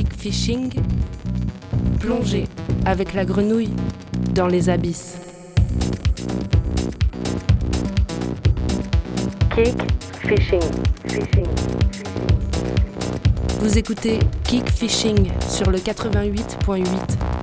kick fishing, plongez avec la grenouille dans les abysses. Kick fishing, fishing. Vous écoutez Kick Fishing sur le 88.8.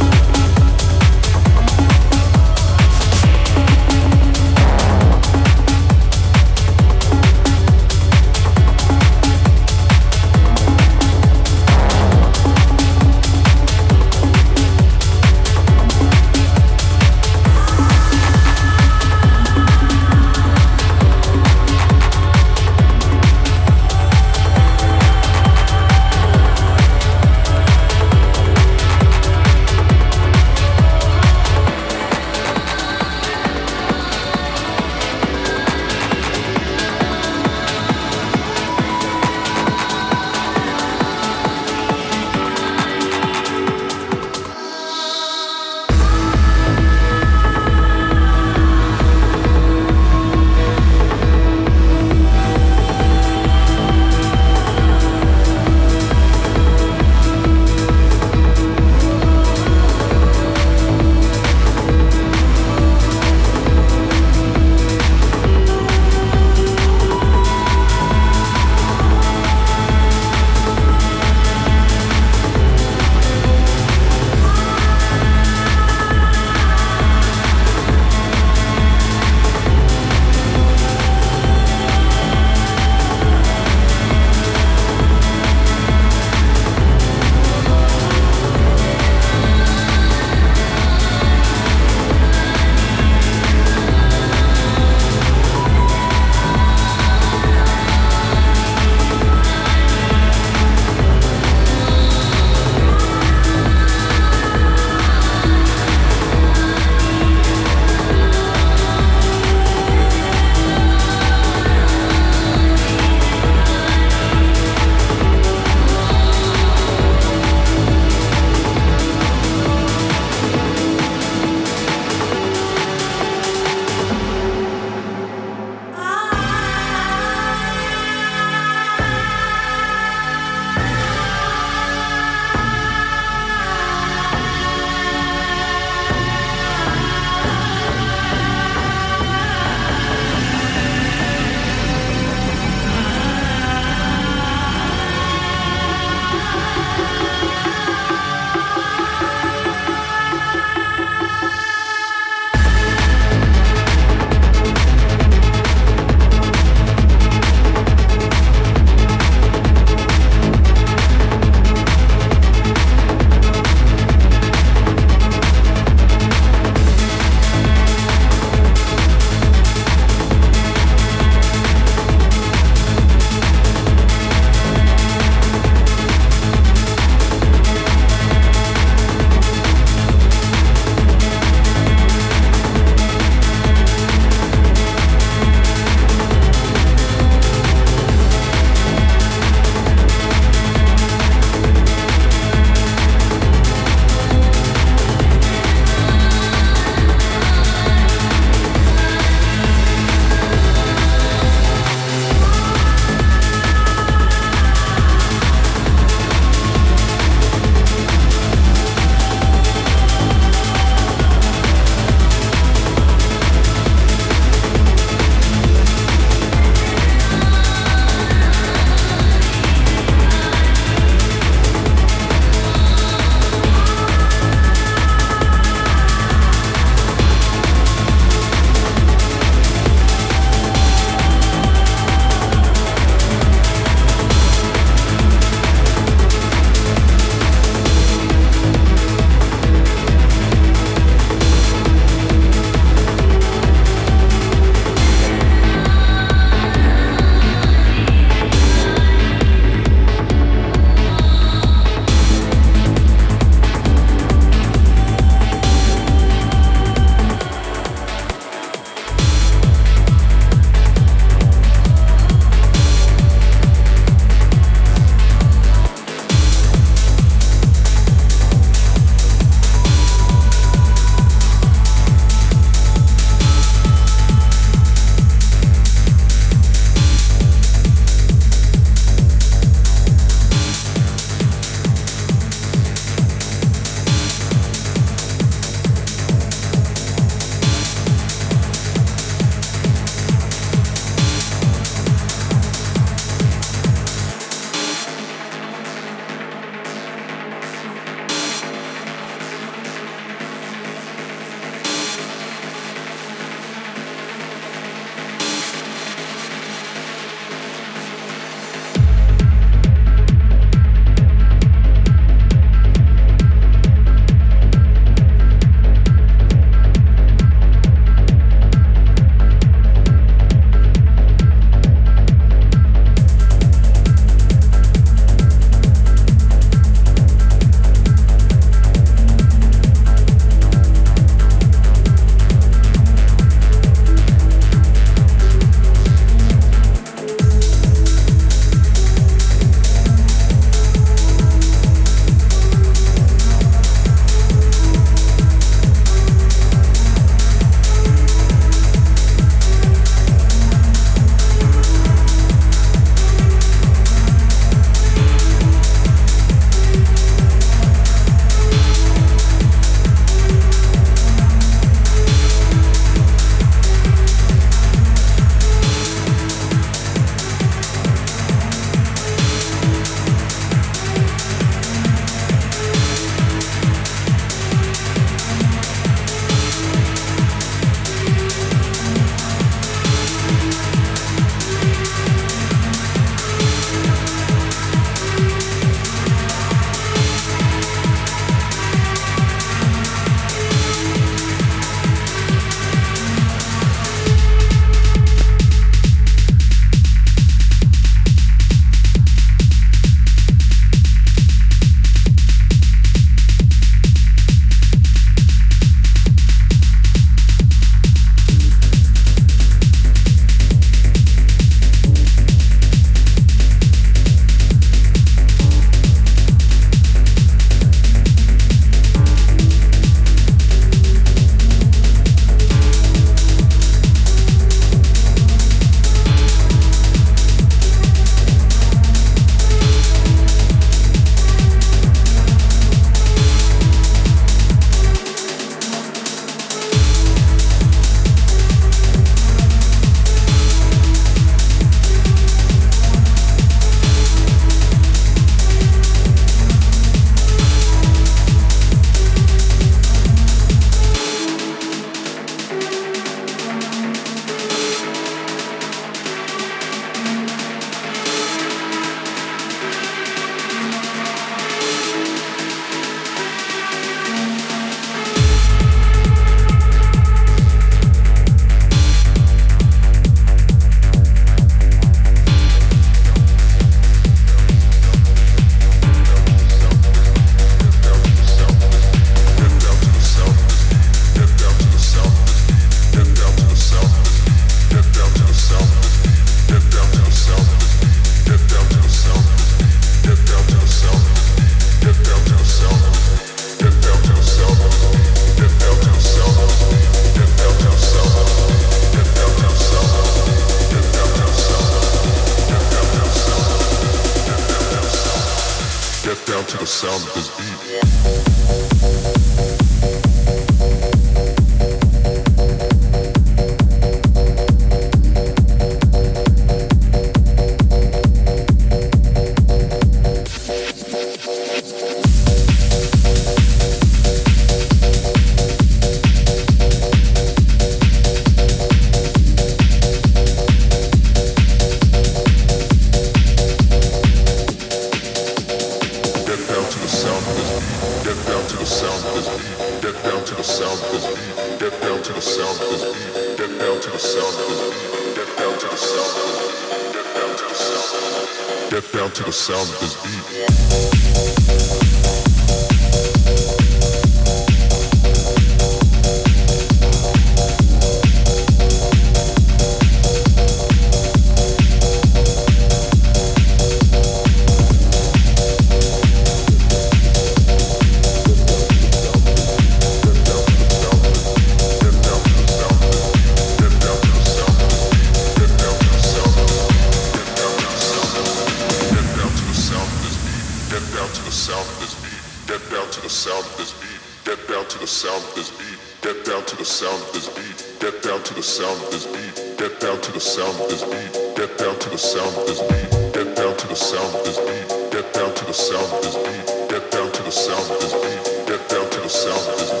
sound of this beat. Get down to the sound of this beat. Get down to the sound of this beat. Get down to the sound of this beat. Get down to the sound of this beat. Get down to the sound of this beat. Get down to the sound of this beat.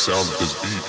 sound of his.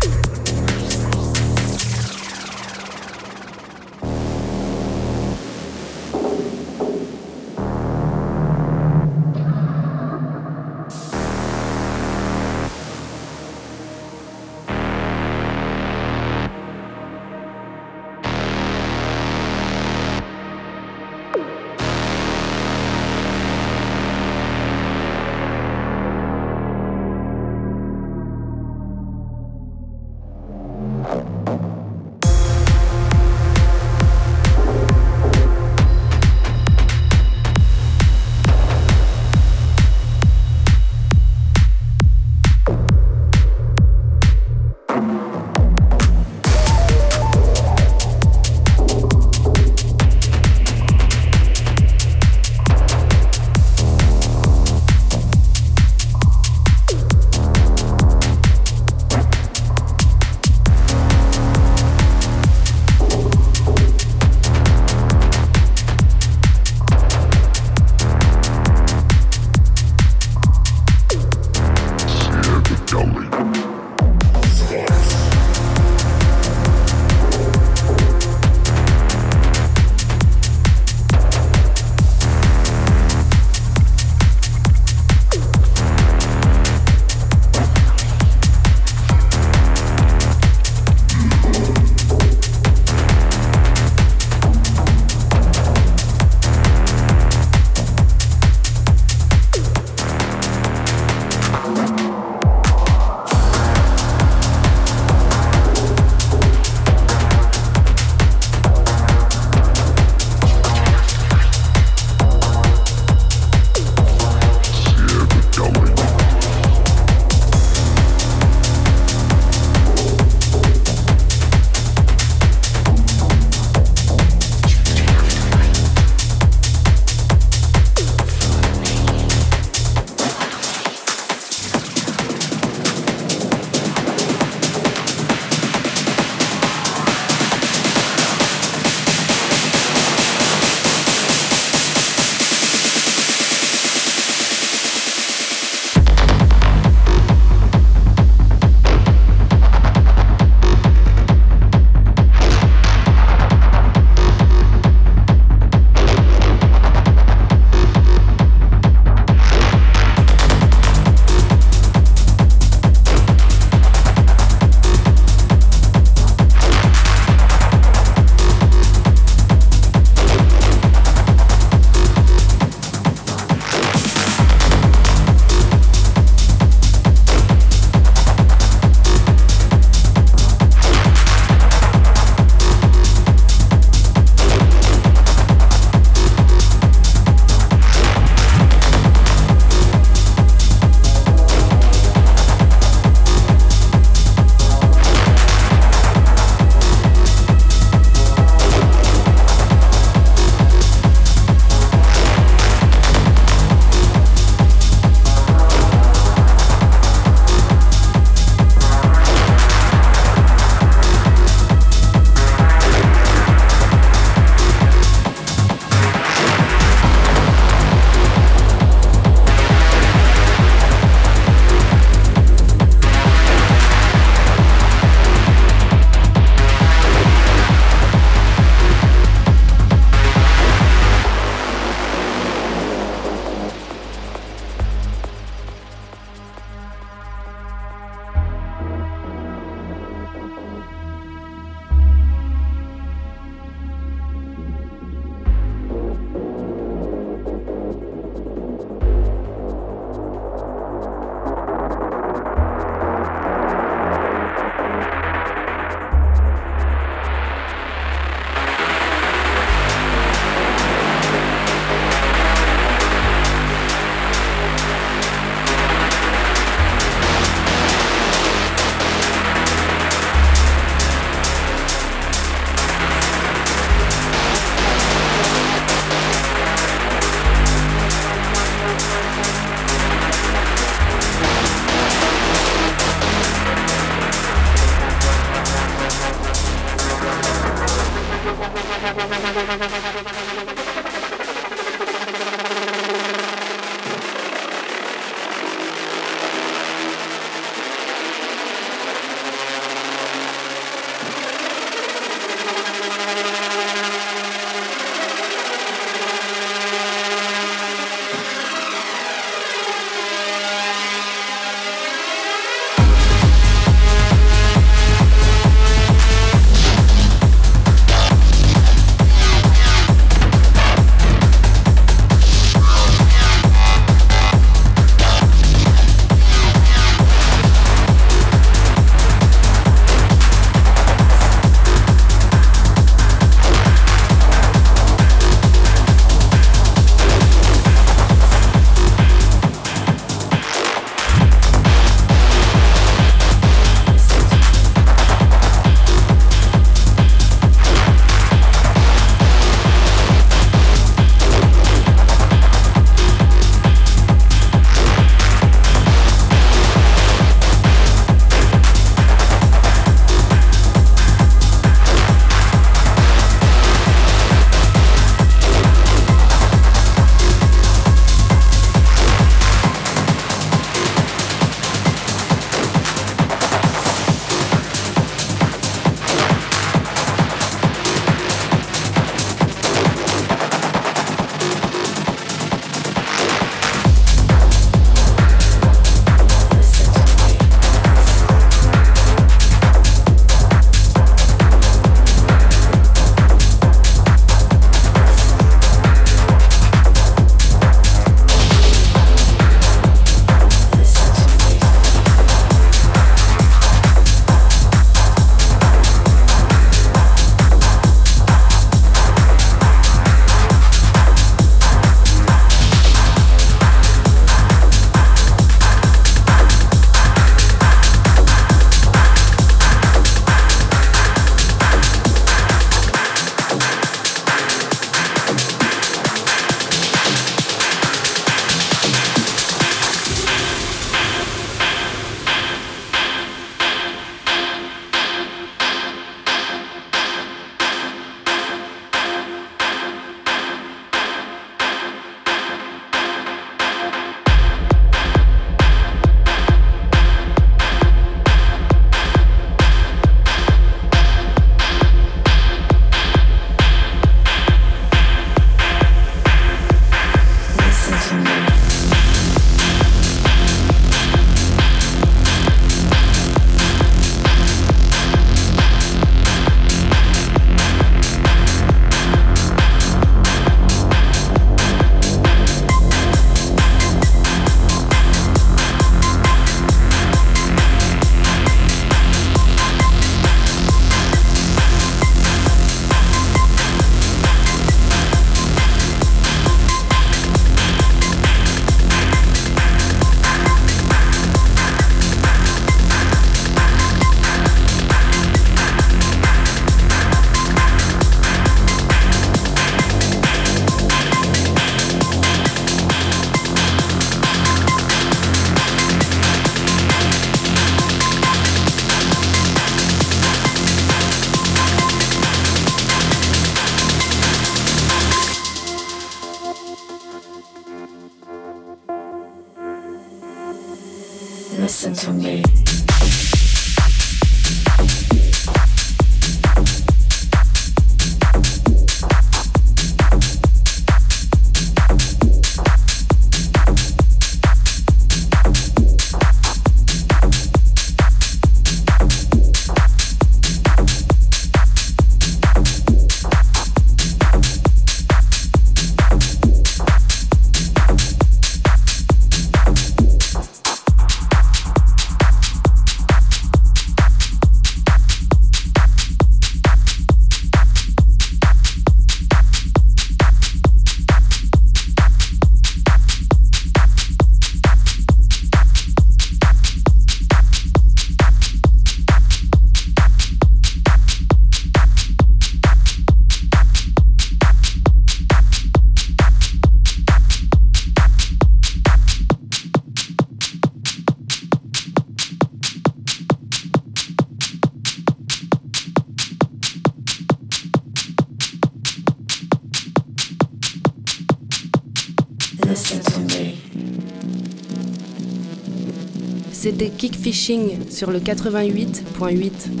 Sur le 88.8.